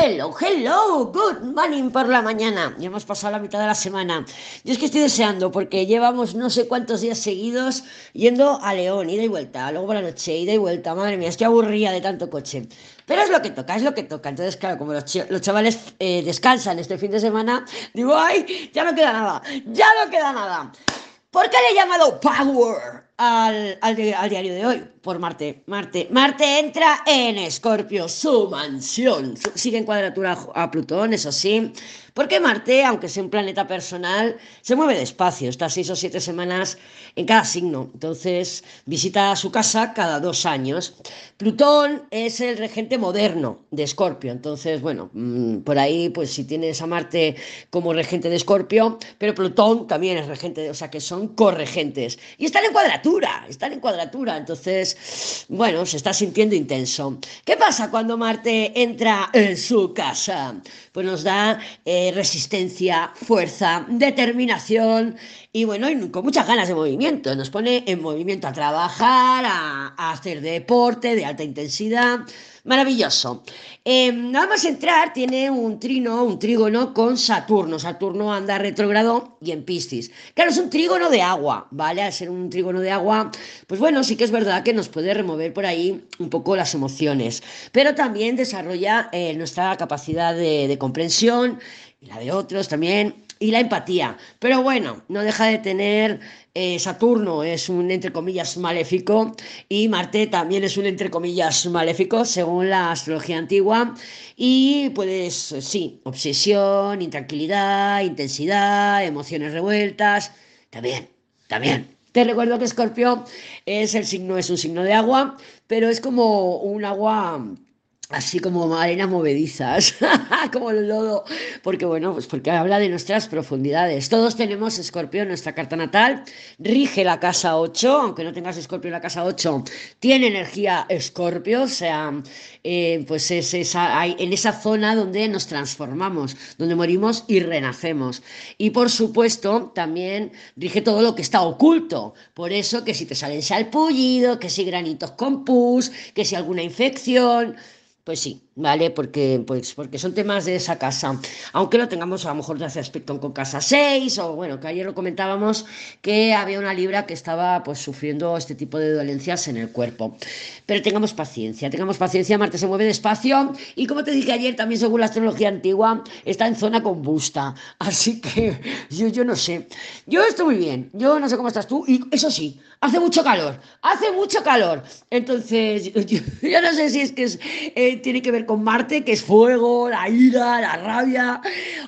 Hello, hello, good morning por la mañana. Ya hemos pasado la mitad de la semana. Yo es que estoy deseando porque llevamos no sé cuántos días seguidos yendo a León, ida y vuelta, luego por la noche, ida y vuelta. Madre mía, estoy aburrida de tanto coche. Pero es lo que toca, es lo que toca. Entonces, claro, como los, chavales eh, descansan este fin de semana, digo, ay, ya no queda nada, ya no queda nada. ¿Por qué le he llamado Power al, al diario de hoy? Por Marte. Marte. Marte entra en Escorpio, su mansión. Sigue en cuadratura a Plutón, eso sí. Porque Marte, aunque sea un planeta personal, se mueve despacio. Está seis o siete semanas en cada signo. Entonces visita su casa cada dos años. Plutón es el regente moderno de Escorpio. Entonces, bueno, mm, por ahí, pues si tienes a Marte como regente de Escorpio, pero Plutón también es regente, o sea que son corregentes. Y están en cuadratura, están en cuadratura. Entonces, bueno, se está sintiendo intenso. ¿Qué pasa cuando Marte entra en su casa? Pues nos da eh, resistencia, fuerza, determinación y bueno, con muchas ganas de movimiento. Nos pone en movimiento a trabajar, a hacer deporte de alta intensidad. Maravilloso. Em, nada más entrar, tiene un trino, un trígono con Saturno. Saturno anda retrógrado y en Piscis. Claro, es un trígono de agua, ¿vale? Al ser un trígono de agua, pues bueno, sí que es verdad que nos puede remover por ahí un poco las emociones, pero también desarrolla eh, nuestra capacidad de, de comprensión y la de otros también y la empatía. Pero bueno, no deja de tener eh, Saturno es un entre comillas maléfico y Marte también es un entre comillas maléfico según la astrología antigua y pues sí, obsesión, intranquilidad, intensidad, emociones revueltas, también, también. Te recuerdo que Escorpio es el signo, es un signo de agua, pero es como un agua así como arenas movedizas, como el lodo, porque bueno, pues porque habla de nuestras profundidades. Todos tenemos Escorpio en nuestra carta natal, rige la casa 8, aunque no tengas Escorpio en la casa 8, tiene energía Escorpio, o sea, eh, pues es esa, en esa zona donde nos transformamos, donde morimos y renacemos. Y por supuesto, también rige todo lo que está oculto, por eso que si te salen salpullido, que si granitos con pus, que si alguna infección, pues sí, ¿vale? Porque, pues, porque son temas de esa casa. Aunque lo tengamos a lo mejor de hace aspecto con casa 6, o bueno, que ayer lo comentábamos, que había una libra que estaba pues sufriendo este tipo de dolencias en el cuerpo. Pero tengamos paciencia, tengamos paciencia, Marte se mueve despacio y como te dije ayer, también según la astrología antigua, está en zona combusta. Así que yo, yo no sé. Yo estoy muy bien, yo no sé cómo estás tú, y eso sí, hace mucho calor, hace mucho calor. Entonces, yo, no sé si es que. Eh, tiene que ver con Marte, que es fuego, la ira, la rabia,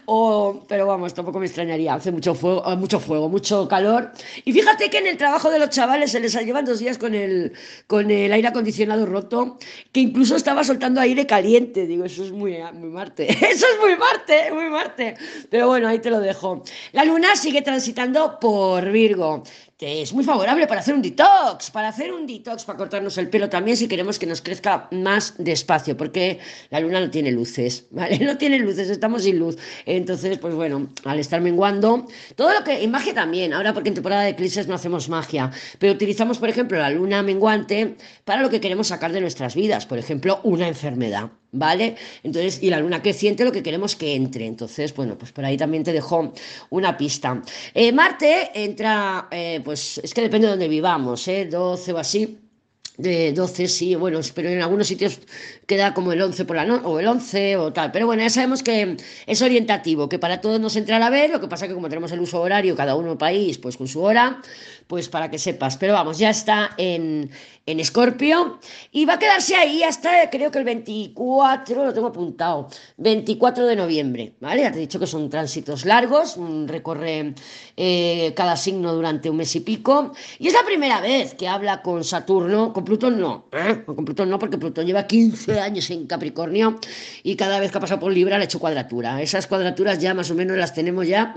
o, pero vamos, tampoco me extrañaría, hace mucho fuego, eh, mucho fuego, mucho calor. Y fíjate que en el trabajo de los chavales se les llevan dos días con el, con el aire acondicionado roto, que incluso estaba soltando aire caliente, digo, eso es muy, muy Marte, eso es muy Marte, muy Marte. Pero bueno, ahí te lo dejo. La luna sigue transitando por Virgo es muy favorable para hacer un detox, para hacer un detox, para cortarnos el pelo también si queremos que nos crezca más despacio, porque la luna no tiene luces, ¿vale? No tiene luces, estamos sin luz. Entonces, pues bueno, al estar menguando, todo lo que, en magia también, ahora porque en temporada de eclipses no hacemos magia, pero utilizamos, por ejemplo, la luna menguante para lo que queremos sacar de nuestras vidas, por ejemplo, una enfermedad. ¿Vale? Entonces, y la luna creciente lo que queremos que entre. Entonces, bueno, pues por ahí también te dejo una pista. Eh, Marte entra, eh, pues es que depende de donde vivamos, ¿eh? 12 o así. De 12, sí, bueno, pero en algunos sitios queda como el 11 por la noche, o el 11 o tal. Pero bueno, ya sabemos que es orientativo, que para todos nos entra a la vez, lo que pasa que como tenemos el uso horario, cada uno país, pues con su hora, pues para que sepas. Pero vamos, ya está en, en Escorpio y va a quedarse ahí hasta creo que el 24, lo tengo apuntado, 24 de noviembre, ¿vale? Ya te he dicho que son tránsitos largos, recorre eh, cada signo durante un mes y pico y es la primera vez que habla con Saturno, con Plutón no, ¿eh? con Plutón no, porque Plutón lleva 15 años en Capricornio y cada vez que ha pasado por Libra le ha hecho cuadratura. Esas cuadraturas ya más o menos las tenemos ya,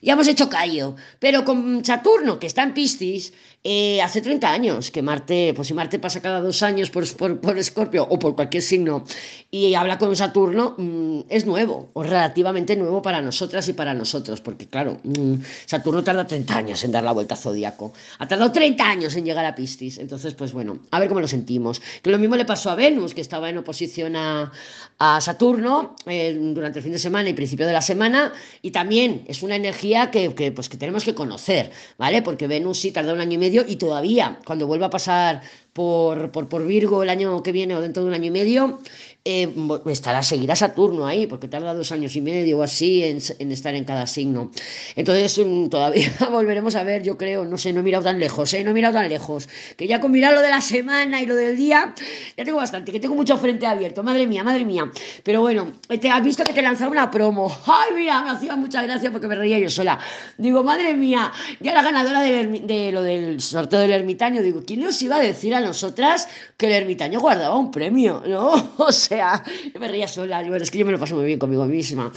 ya hemos hecho callo, pero con Saturno, que está en Piscis, eh, hace 30 años que Marte, pues si Marte pasa cada dos años por, por, Escorpio o por cualquier signo y habla con Saturno, mm, es nuevo o relativamente nuevo para nosotras y para nosotros, porque claro, mm, Saturno tarda 30 años en dar la vuelta a Zodíaco, ha tardado 30 años en llegar a Piscis, entonces pues bueno, a ver cómo lo sentimos. Que lo mismo le pasó a Venus, que estaba en oposición a, a Saturno eh, durante el fin de semana y principio de la semana, y también es una energía que, que, pues, que tenemos que conocer, ¿vale? Porque Venus sí tarda un año y medio y todavía, cuando vuelva a pasar por, por, por Virgo el año que viene o dentro de un año y medio, eh, estará, seguirá Saturno ahí, porque tarda dos años y medio o así en, estar en cada signo. Entonces, um, todavía volveremos a ver, yo creo, no sé, no he mirado tan lejos, ¿eh? no he mirado tan lejos, que ya con mirar lo de la semana y lo del día, ya tengo bastante, que tengo mucho frente abierto, madre mía, madre mía. Pero bueno, te has visto que te lanzaba una promo. Ay, mira, me hacía muchas gracias porque me reía yo sola. Digo, madre mía, ya la ganadora de, de lo del sorteo del ermitaño, digo, ¿quién nos iba a decir a nosotras que el ermitaño guardaba un premio? ¿No? O sea, sea, yo me reía sola, es que yo me lo paso muy bien conmigo misma.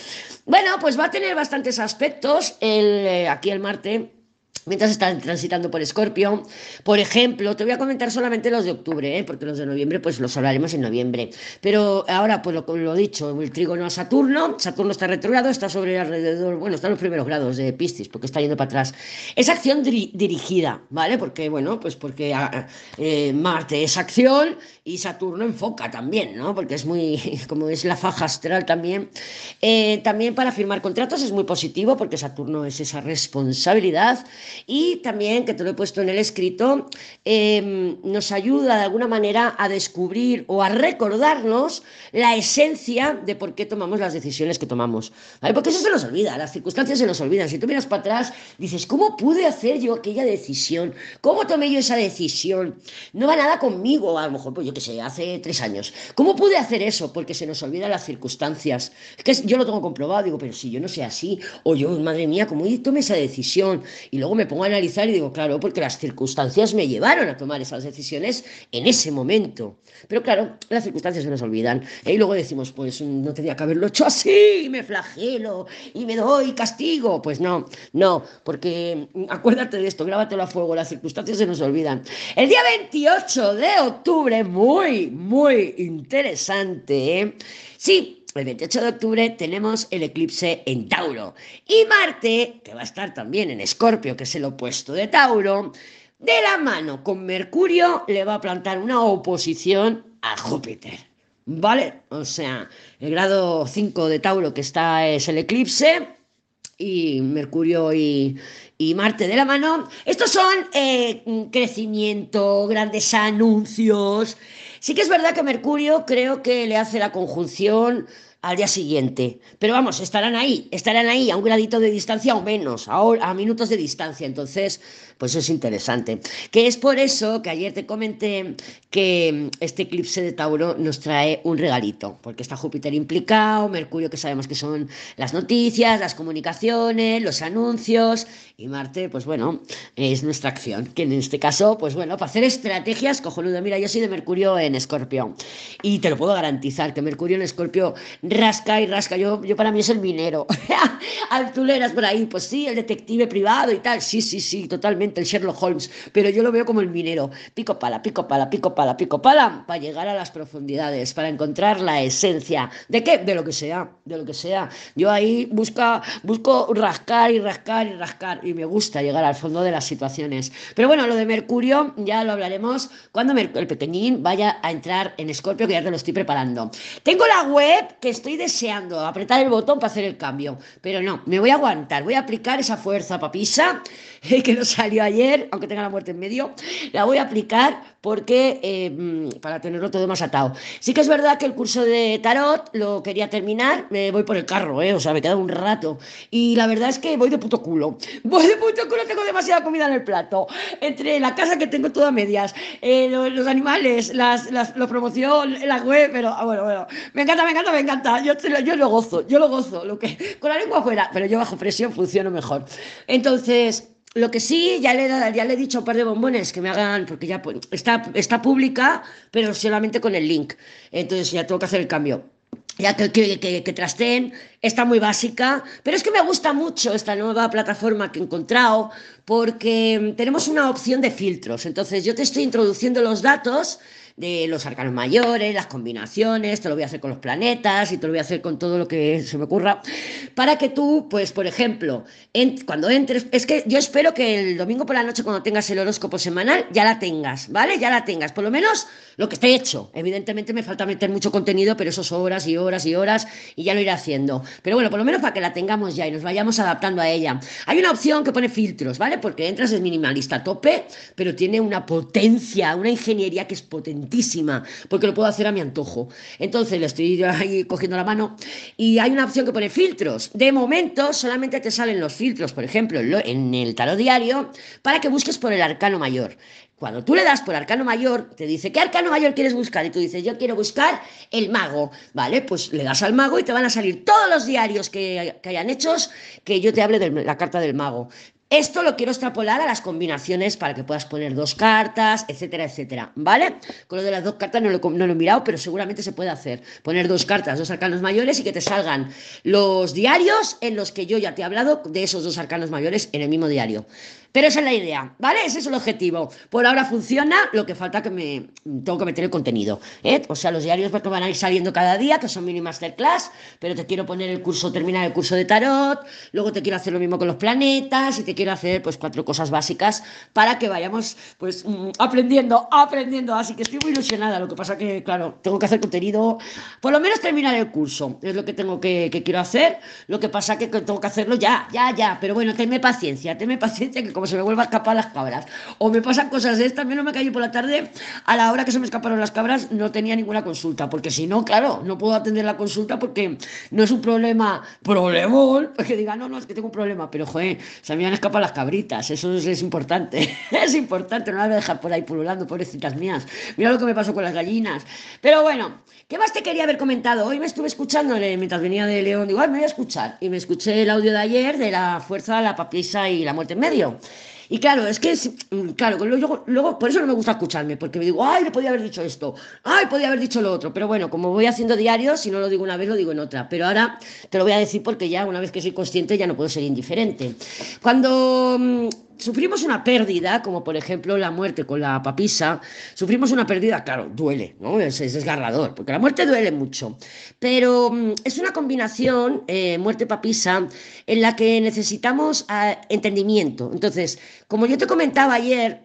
Bueno, pues va a tener bastantes aspectos el, eh, aquí el Marte mientras están transitando por Escorpio. Por ejemplo, te voy a comentar solamente los de octubre, ¿eh? porque los de noviembre pues los hablaremos en noviembre. Pero ahora, pues lo, lo dicho, el trígono a Saturno, Saturno está retrogrado, está sobre alrededor, bueno, está en los primeros grados de Piscis, porque está yendo para atrás. Es acción diri dirigida, ¿vale? Porque, bueno, pues porque ah, eh, Marte es acción y Saturno enfoca también, ¿no? Porque es muy, como es la faja astral también. Eh, también para firmar contratos es muy positivo, porque Saturno es esa responsabilidad y también, que te lo he puesto en el escrito, eh, nos ayuda de alguna manera a descubrir o a recordarnos la esencia de por qué tomamos las decisiones que tomamos. Porque eso se nos olvida, las circunstancias se nos olvidan. Si tú miras para atrás, dices, ¿cómo pude hacer yo aquella decisión? ¿Cómo tomé yo esa decisión? No va nada conmigo, a lo mejor, pues yo qué sé, hace tres años. ¿Cómo pude hacer eso? Porque se nos olvidan las circunstancias. Que yo lo tengo comprobado, digo, pero si yo no sé así, o yo, madre mía, ¿cómo tomé esa decisión? Y luego me pongo a analizar y digo, claro, porque las circunstancias me llevaron a tomar esas decisiones en ese momento. Pero claro, las circunstancias se nos olvidan. ¿eh? Y luego decimos, pues no tenía que haberlo hecho así, me flagelo y me doy castigo. Pues no, no, porque acuérdate de esto, grábatelo a fuego, las circunstancias se nos olvidan. El día 28 de octubre, muy, muy interesante. ¿eh? Sí, el 28 de octubre tenemos el eclipse en Tauro. Y Marte, que va a estar también en Escorpio, que es el opuesto de Tauro, de la mano con Mercurio le va a plantar una oposición a Júpiter. ¿Vale? O sea, el grado 5 de Tauro que está es el eclipse y Mercurio y, Marte de la mano. Estos son eh, crecimiento, grandes anuncios. Sí que es verdad que Mercurio creo que le hace la conjunción al día siguiente. Pero vamos, estarán ahí, estarán ahí a un gradito de distancia o menos, a, a, minutos de distancia. Entonces, pues es interesante. Que es por eso que ayer te comenté que este eclipse de Tauro nos trae un regalito, porque está Júpiter implicado, Mercurio que sabemos que son las noticias, las comunicaciones, los anuncios, y Marte, pues bueno, es nuestra acción, que en este caso, pues bueno, para hacer estrategias, cojonudo, mira, yo soy de Mercurio en Escorpio, y te lo puedo garantizar, que Mercurio en Escorpio rasca y rasca, yo, yo para mí es el minero, altuleras por ahí, pues sí, el detective privado y tal, sí, sí, sí, totalmente, el Sherlock Holmes, pero yo lo veo como el minero, pico pala, pico pala, pico pala, pico pala, para llegar a las profundidades, para encontrar la esencia, ¿de qué? De lo que sea, de lo que sea, yo ahí busca, busco rascar y rascar y rascar, y me gusta llegar al fondo de las situaciones, pero bueno, lo de Mercurio ya lo hablaremos cuando el pequeñín vaya a entrar en Escorpio, que ya te lo estoy preparando. Tengo la web que estoy deseando apretar el botón para hacer el cambio, pero no, me voy a aguantar, voy a aplicar esa fuerza papisa que no salió ayer, aunque tenga la muerte en medio, la voy a aplicar porque eh, para tenerlo todo más atado. Sí que es verdad que el curso de tarot lo quería terminar, me voy por el carro, ¿eh? o sea, me queda un rato. Y la verdad es que voy de puto culo. Voy de puto culo, tengo demasiada comida en el plato. Entre la casa que tengo toda medias, eh, los, los, animales, las, las, la promoción, la web, pero ah, bueno, bueno, me encanta, me encanta, me encanta. Yo, yo lo gozo, yo lo gozo, lo que, con la lengua afuera, pero yo bajo presión funciono mejor. Entonces... Lo que sí, ya le, ya le he dicho un par de bombones que me hagan, porque ya pues, está, está pública, pero solamente con el link. Entonces ya tengo que hacer el cambio. Ya que, que, que, que trasteen, está muy básica, pero es que me gusta mucho esta nueva plataforma que he encontrado porque tenemos una opción de filtros. Entonces yo te estoy introduciendo los datos de los arcanos mayores, las combinaciones, te lo voy a hacer con los planetas y te lo voy a hacer con todo lo que se me ocurra, para que tú, pues, por ejemplo, cuando entres, es que yo espero que el domingo por la noche, cuando tengas el horóscopo semanal, ya la tengas, ¿vale? Ya la tengas, por lo menos lo que esté hecho. Evidentemente me falta meter mucho contenido, pero eso son horas y horas y horas y ya lo iré haciendo. Pero bueno, por lo menos para que la tengamos ya y nos vayamos adaptando a ella. Hay una opción que pone filtros, ¿vale? Porque entras es minimalista a tope, pero tiene una potencia, una ingeniería que es porque lo puedo hacer a mi antojo. Entonces le estoy ahí cogiendo la mano y hay una opción que pone filtros. De momento solamente te salen los filtros, por ejemplo, en el tarot diario, para que busques por el arcano mayor. Cuando tú le das por arcano mayor, te dice, ¿qué arcano mayor quieres buscar? Y tú dices, yo quiero buscar el mago, ¿vale? Pues le das al mago y te van a salir todos los diarios que, que hayan hechos que yo te hable de la carta del mago. Esto lo quiero extrapolar a las combinaciones para que puedas poner dos cartas, etcétera, etcétera, ¿vale? Con lo de las dos cartas no lo, no he mirado, pero seguramente se puede hacer. Poner dos cartas, dos arcanos mayores y que te salgan los diarios en los que yo ya te he hablado de esos dos arcanos mayores en el mismo diario. Pero esa es la idea, ¿vale? Ese es el objetivo. Por ahora funciona, lo que falta que me tengo que meter el contenido. ¿eh? O sea, los diarios pues, van a ir saliendo cada día, que son mini masterclass, pero te quiero poner el curso, terminar el curso de tarot, luego te quiero hacer lo mismo con los planetas y te quiero hacer pues cuatro cosas básicas para que vayamos pues mm, aprendiendo, aprendiendo. Así que estoy muy ilusionada. Lo que pasa que, claro, tengo que hacer contenido, por lo menos terminar el curso. Es lo que tengo que, que quiero hacer. Lo que pasa que tengo que hacerlo ya, ya, ya. Pero bueno, tenme paciencia, tenme paciencia que como se me vuelva a escapar las cabras. O me pasan cosas de estas, no me cayó por la tarde, a la hora que se me escaparon las cabras no tenía ninguna consulta, porque si no, claro, no puedo atender la consulta porque no es un problema, problemón, que diga, no, no, es que tengo un problema, pero joder, se me han escapado las cabritas, eso es, importante, es importante, no las voy a dejar por ahí pululando, pobrecitas mías. Mira lo que me pasó con las gallinas. Pero bueno, ¿qué más te quería haber comentado? Hoy me estuve escuchando mientras venía de León, digo, me voy a escuchar, y me escuché el audio de ayer de la fuerza, la papisa y la muerte en medio. Y claro, es que, mm, claro, luego, por eso no me gusta escucharme, porque me digo, ay, le podía haber dicho esto, ay, podía haber dicho lo otro. Pero bueno, como voy haciendo diarios, si no lo digo una vez, lo digo en otra. Pero ahora te lo voy a decir porque ya, una vez que soy consciente, ya no puedo ser indiferente. Cuando mm, sufrimos una pérdida, como por ejemplo la muerte con la papisa, sufrimos una pérdida, claro, duele, ¿no? Es, desgarrador, porque la muerte duele mucho, pero mm, es una combinación, eh, muerte-papisa, en la que necesitamos ah, entendimiento. Entonces, como yo te comentaba ayer,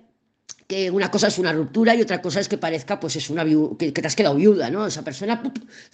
que una cosa es una ruptura y otra cosa es que parezca, pues es una que, te has quedado viuda, ¿no? Esa persona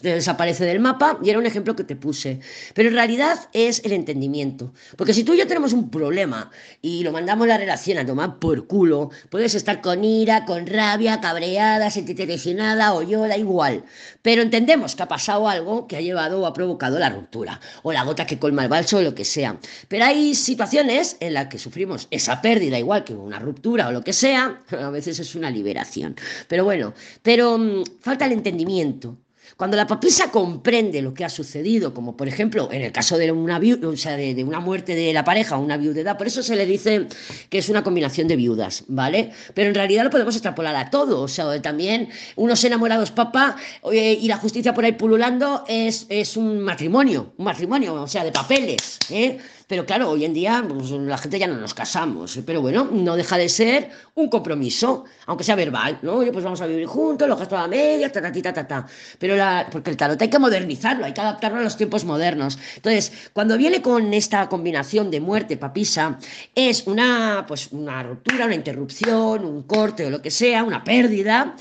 desaparece del mapa y era un ejemplo que te puse. Pero en realidad es el entendimiento. Porque si tú y yo tenemos un problema y lo mandamos la relación a tomar por culo, puedes estar con ira, con rabia, cabreada, sentirte lesionada o yo, da igual. Pero entendemos que ha pasado algo que ha llevado o ha provocado la ruptura, o la gota que colma el balso o lo que sea. Pero hay situaciones en las que sufrimos esa pérdida, igual que una ruptura o lo que sea, a veces es una liberación. Pero bueno, pero mm, falta el entendimiento. Cuando la papisa comprende lo que ha sucedido, como por ejemplo en el caso de una, o sea, de, una muerte de la pareja o una viudedad, por eso se le dice que es una combinación de viudas, ¿vale? Pero en realidad lo podemos extrapolar a todo, o sea, también unos enamorados papá y la justicia por ahí pululando es, es un matrimonio, un matrimonio, o sea, de papeles, ¿eh? Pero claro, hoy en día pues, la gente ya no nos casamos, pero bueno, no deja de ser un compromiso, aunque sea verbal, ¿no? Oye, pues vamos a vivir juntos, los gastos a media, ta, ta, ta, ta, ta. Pero la, porque el tarot hay que modernizarlo, hay que adaptarlo a los tiempos modernos. Entonces, cuando viene con esta combinación de muerte, papisa, es una, pues, una ruptura, una interrupción, un corte o lo que sea, una pérdida,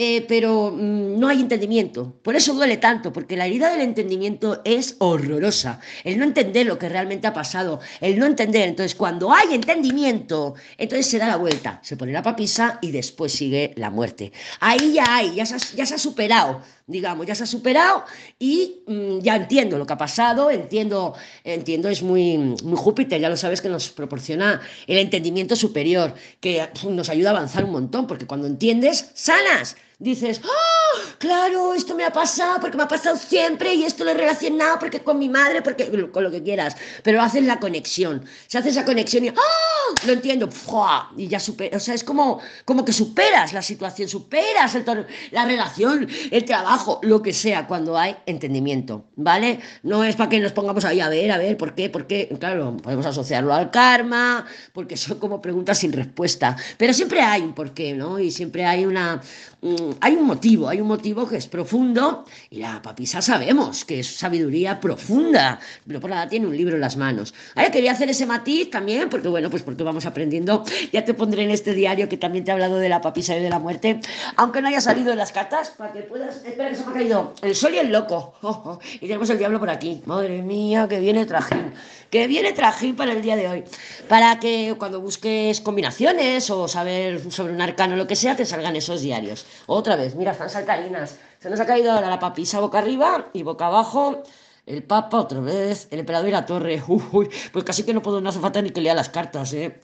eh, pero mm, no hay entendimiento. Por eso duele tanto, porque la herida del entendimiento es horrorosa. El no entender lo que realmente ha pasado, el no entender. Entonces, cuando hay entendimiento, entonces se da la vuelta, se pone la papisa y después sigue la muerte. Ahí ya hay, ya se ha, superado, digamos, ya se ha superado y mm, ya entiendo lo que ha pasado, entiendo, entiendo, es muy, muy Júpiter, ya lo sabes que nos proporciona el entendimiento superior, que nos ayuda a avanzar un montón, porque cuando entiendes, sanas dices, ¡oh! Claro, esto me ha pasado porque me ha pasado siempre y esto lo he relacionado porque con mi madre, porque con lo que quieras, pero haces la conexión, se hace esa conexión y ¡oh! Lo entiendo, y ya supera, o sea, es como, como que superas la situación, superas la relación, el trabajo, lo que sea, cuando hay entendimiento, ¿vale? No es para que nos pongamos ahí a ver, a ver, ¿por qué? ¿Por qué? Claro, podemos asociarlo al karma, porque son como preguntas sin respuesta, pero siempre hay un porqué, ¿no? Y siempre hay una mm, hay un motivo, hay un motivo que es profundo y la papisa sabemos que es sabiduría profunda, pero por nada tiene un libro en las manos. Ahora quería hacer ese matiz también, porque bueno, pues porque vamos aprendiendo, ya te pondré en este diario que también te he hablado de la papisa y de la muerte, aunque no haya salido en las cartas, para que puedas, espera que se me ha caído. El sol y el loco, y tenemos el diablo por aquí, madre mía, que viene trajín, que viene trajín para el día de hoy, para que cuando busques combinaciones o saber sobre un arcano o lo que sea, te salgan esos diarios. Otra vez, mira, están saltarinas. Se nos ha caído ahora la papisa boca arriba y boca abajo. El Papa otra vez, el emperador y la torre. Uy, pues casi que no puedo, no hace falta ni que lea las cartas, ¿eh?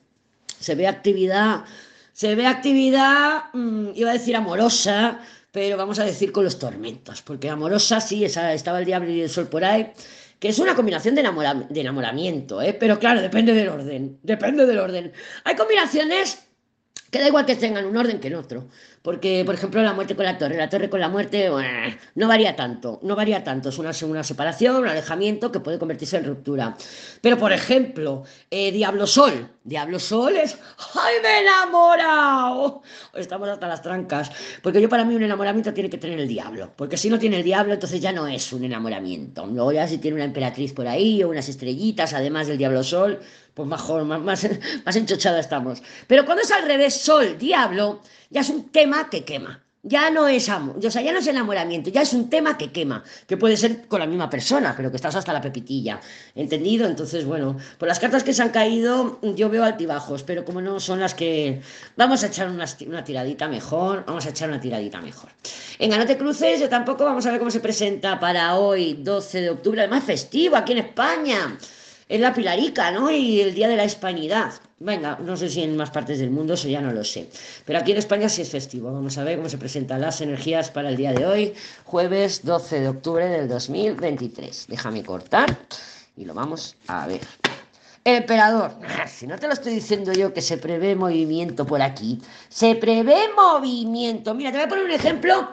Se ve actividad, se ve actividad, mm, iba a decir amorosa, pero vamos a decir con los tormentos, porque amorosa sí, esa, estaba el diablo y el sol por ahí, que es una combinación de, de enamoramiento, ¿eh? pero claro, depende del orden, depende del orden. Hay combinaciones que da igual que tengan un orden que en otro. Porque, por ejemplo, la muerte con la torre, la torre con la muerte, no varía tanto, no varía tanto. Es una, una, separación, un alejamiento que puede convertirse en ruptura. Pero, por ejemplo, eh, Diablo Sol. Diablo Sol es, ¡ay, me he enamorado! Estamos hasta las trancas. Porque yo para mí un enamoramiento tiene que tener el diablo. Porque si no tiene el diablo, entonces ya no es un enamoramiento. Luego ya si tiene una emperatriz por ahí o unas estrellitas, además del Diablo Sol, pues mejor, más, más, más enchochada estamos. Pero cuando es al revés, sol, diablo, ya es un tema que quema. Ya no es amor, o sea, ya no es enamoramiento, ya es un tema que quema, que puede ser con la misma persona, pero que estás hasta la pepitilla. ¿Entendido? Entonces, bueno, por las cartas que se han caído, yo veo altibajos, pero como no son las que. Vamos a echar una, una tiradita mejor, vamos a echar una tiradita mejor. Venga, no cruces, yo tampoco, vamos a ver cómo se presenta para hoy, 12 de octubre, además festivo aquí en España es la Pilarica, ¿no? Y el Día de la Hispanidad. Venga, no sé si en más partes del mundo, eso ya no lo sé. Pero aquí en España sí es festivo. Vamos a ver cómo se presentan las energías para el día de hoy, jueves 12 de octubre del 2023. Déjame cortar y lo vamos a ver. Emperador, si no te lo estoy diciendo yo que se prevé movimiento por aquí, se prevé movimiento. Mira, te voy a poner un ejemplo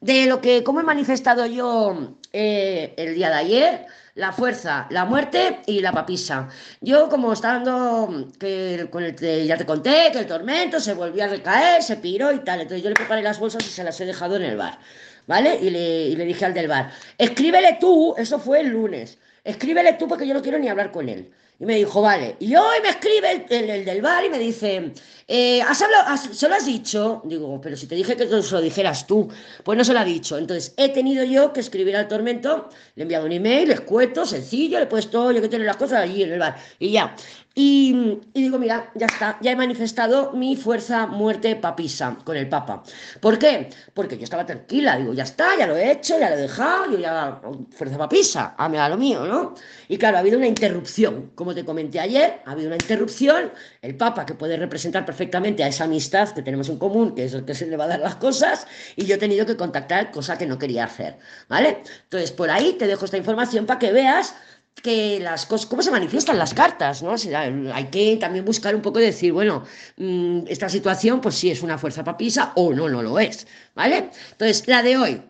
de lo que, cómo he manifestado yo eh, el día de ayer la fuerza, la muerte y la papisa. Yo, como estando, que con el ya te conté, que el tormento se volvió a recaer, se piró y tal. Entonces yo le preparé las bolsas y se las he dejado en el bar. ¿Vale? Y le, dije al del bar, escríbele tú, eso fue el lunes, escríbele tú porque yo no quiero ni hablar con él. Y me dijo, vale. Y hoy me escribe el, del bar y me dice, eh, ¿has hablado, ¿se lo has dicho? Digo, pero si te dije que se lo dijeras tú. Pues no se lo ha dicho. Entonces, he tenido yo que escribir al tormento, le he enviado un email, escueto, sencillo, le he puesto, yo que tener las cosas allí en el bar. Y ya. Y, digo, mira, ya está, ya he manifestado mi fuerza muerte papisa con el Papa. ¿Por qué? Porque yo estaba tranquila, digo, ya está, ya lo he hecho, ya lo he dejado, yo ya, fuerza papisa, a a lo mío, ¿no? Y claro, ha habido una interrupción, como te comenté ayer, ha habido una interrupción, el Papa que puede representar perfectamente a esa amistad que tenemos en común, que es el que se le va a dar las cosas, y yo he tenido que contactar, cosa que no quería hacer, ¿vale? Entonces, por ahí te dejo esta información para que veas que las cosas, cómo se manifiestan las cartas, ¿no? hay que también buscar un poco decir, bueno, mm, esta situación, pues sí es una fuerza papisa o no, no lo es, ¿vale? Entonces, la de hoy,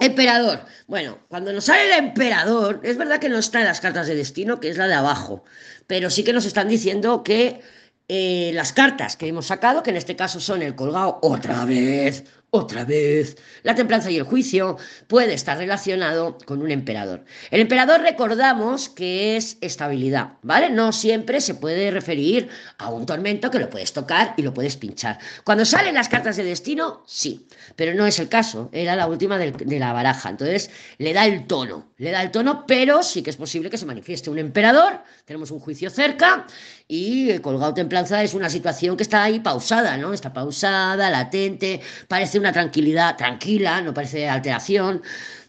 emperador. Bueno, cuando nos sale el emperador, es verdad que no está en las cartas de destino, que es la de abajo, pero sí que nos están diciendo que eh, las cartas que hemos sacado, que en este caso son el colgado otra vez, otra vez, la templanza y el juicio puede estar relacionado con un emperador. El emperador recordamos que es estabilidad, ¿vale? No siempre se puede referir a un tormento que lo puedes tocar y lo puedes pinchar. Cuando salen las cartas de destino, sí, pero no es el caso, era la última de la baraja, entonces le da el tono, le da el tono, pero sí que es posible que se manifieste un emperador, tenemos un juicio cerca y el colgado templanza es una situación que está ahí pausada, ¿no? Está pausada, latente, parece una tranquilidad tranquila, no parece alteración,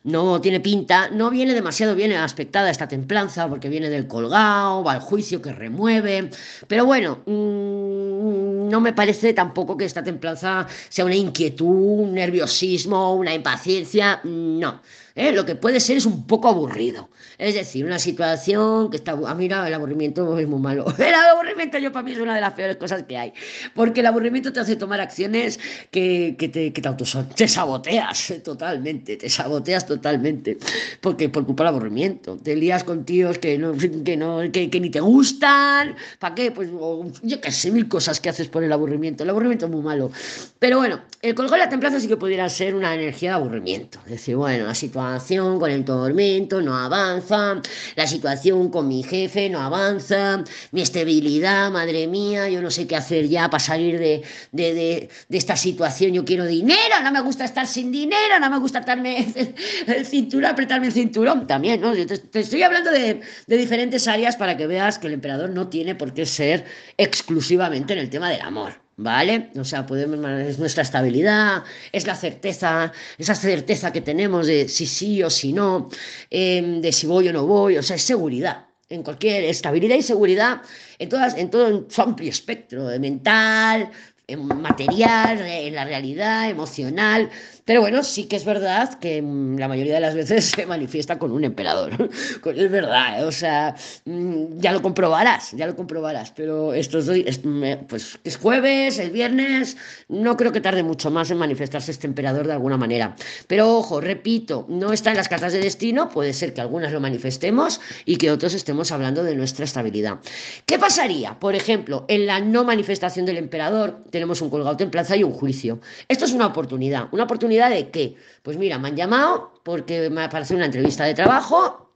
no tiene pinta, no viene demasiado bien aspectada esta templanza porque viene del colgado, va al juicio que remueve, pero bueno, mm, no me parece tampoco que esta templanza sea una inquietud, un nerviosismo, una impaciencia, no. ¿Eh? lo que puede ser es un poco aburrido. Es decir, una situación que está... Ah, mira, el aburrimiento es muy malo. El aburrimiento yo para mí es una de las peores cosas que hay, porque el aburrimiento te hace tomar acciones que, que te, que te, te saboteas totalmente, te saboteas totalmente, porque por culpa del aburrimiento. Te lías con tíos que, no, que, no, que, que ni te gustan, ¿para qué? Pues yo qué sé, mil cosas que haces por el aburrimiento. El aburrimiento es muy malo. Pero bueno, el colgó la templanza sí que pudiera ser una energía de aburrimiento. Es decir, bueno, la situación con el tormento no avanza, la situación con mi jefe no avanza, mi estabilidad, madre mía, yo no sé qué hacer ya para salir de, de, de, esta situación. Yo quiero dinero, no me gusta estar sin dinero, no me gusta atarme el cinturón, apretarme el cinturón también, ¿no? Te, te estoy hablando de, de diferentes áreas para que veas que el emperador no tiene por qué ser exclusivamente en el tema del amor. ¿Vale? O sea, podemos, es nuestra estabilidad, es la certeza, esa certeza que tenemos de si sí o si no, eh, de si voy o no voy, o sea, es seguridad. En cualquier estabilidad y seguridad, en, todas, en todo su amplio espectro, mental, material, en la realidad, emocional. Pero bueno, sí que es verdad que mm, la mayoría de las veces se manifiesta con un emperador. es verdad, ¿eh? o sea, mm, ya lo comprobarás, ya lo comprobarás. Pero estos doy, pues es jueves, el viernes, no creo que tarde mucho más en manifestarse este emperador de alguna manera. Pero ojo, repito, no está en las cartas de destino, puede ser que algunas lo manifestemos y que otros estemos hablando de nuestra estabilidad. ¿Qué pasaría? Por ejemplo, en la no manifestación del emperador tenemos un colgado templanza y un juicio. Esto es una oportunidad, una oportunidad de qué? Pues mira, me han llamado porque me apareció una entrevista de trabajo,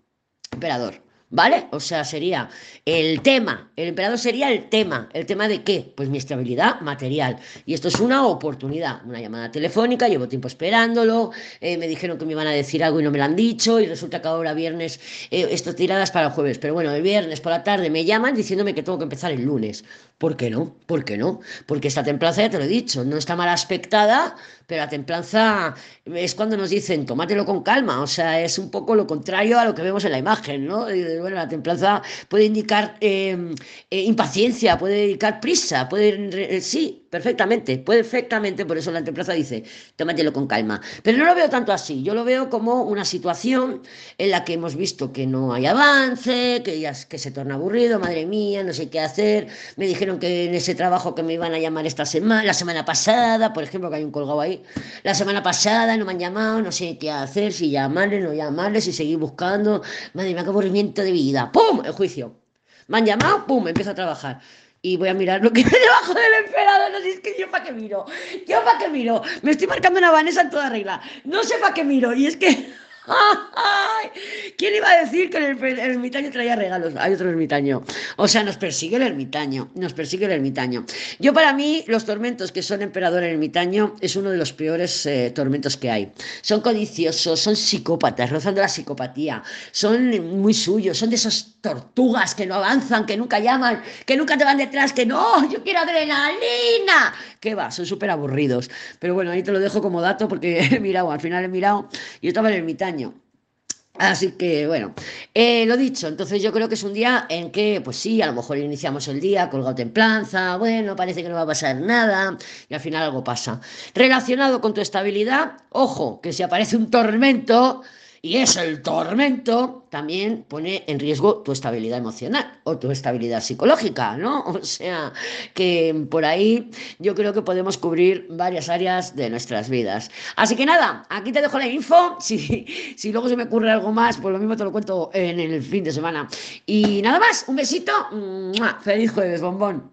emperador. ¿Vale? O sea, sería el tema, el emperador sería el tema. ¿El tema de qué? Pues mi estabilidad material. Y esto es una oportunidad, una llamada telefónica, llevo tiempo esperándolo, eh, me dijeron que me iban a decir algo y no me lo han dicho, y resulta que ahora viernes, eh, esto tiradas para el jueves, pero bueno, el viernes por la tarde me llaman diciéndome que tengo que empezar el lunes. ¿Por qué no? ¿Por qué no? Porque esta templanza, ya te lo he dicho, no está mal aspectada, pero la templanza es cuando nos dicen, tómatelo con calma, o sea, es un poco lo contrario a lo que vemos en la imagen, ¿no? Bueno, la templanza puede indicar eh, eh, impaciencia, puede indicar prisa, puede, eh, sí, perfectamente, perfectamente, por eso la templanza dice, tómatelo con calma. Pero no lo veo tanto así, yo lo veo como una situación en la que hemos visto que no hay avance, que, ya, que se torna aburrido, madre mía, no sé qué hacer, me dijeron que en ese trabajo que me iban a llamar esta semana, la semana pasada, por ejemplo, que hay un colgado ahí, la semana pasada no me han llamado, no sé qué hacer, si llamarles, no llamarles, si seguir buscando, madre mía, qué aburrimiento de vida. ¡Pum! El juicio. Me han llamado, ¡pum! Empiezo a trabajar. Y voy a mirar lo que hay debajo del emperador. No sé, es que yo para qué miro. Yo para qué miro. Me estoy marcando una Vanessa en toda regla. No sé para qué miro. Y es que. ¿Quién iba a decir que el, ermitaño traía regalos? Hay otro ermitaño. O sea, nos persigue el ermitaño. Nos persigue el ermitaño. Yo, para mí, los tormentos que son emperador ermitaño es uno de los peores eh, tormentos que hay. Son codiciosos, son psicópatas, rozando la psicopatía. Son muy suyos, son de esas tortugas que no avanzan, que nunca llaman, que nunca te van detrás, que no, yo quiero adrenalina. ¿Qué va? Son súper aburridos. Pero bueno, ahí te lo dejo como dato porque he mirado, al final he mirado yo estaba en el ermitaño. Así que bueno, eh, lo dicho, entonces yo creo que es un día en que, pues sí, a lo mejor iniciamos el día colgado templanza, bueno, parece que no va a pasar nada y al final algo pasa. Relacionado con tu estabilidad, ojo, que si aparece un tormento, y es el tormento, también pone en riesgo tu estabilidad emocional o tu estabilidad psicológica, ¿no? O sea, que por ahí yo creo que podemos cubrir varias áreas de nuestras vidas. Así que nada, aquí te dejo la info. Si, si luego se me ocurre algo más, pues lo mismo te lo cuento en el fin de semana. Y nada más, un besito. ¡Feliz jueves, bombón!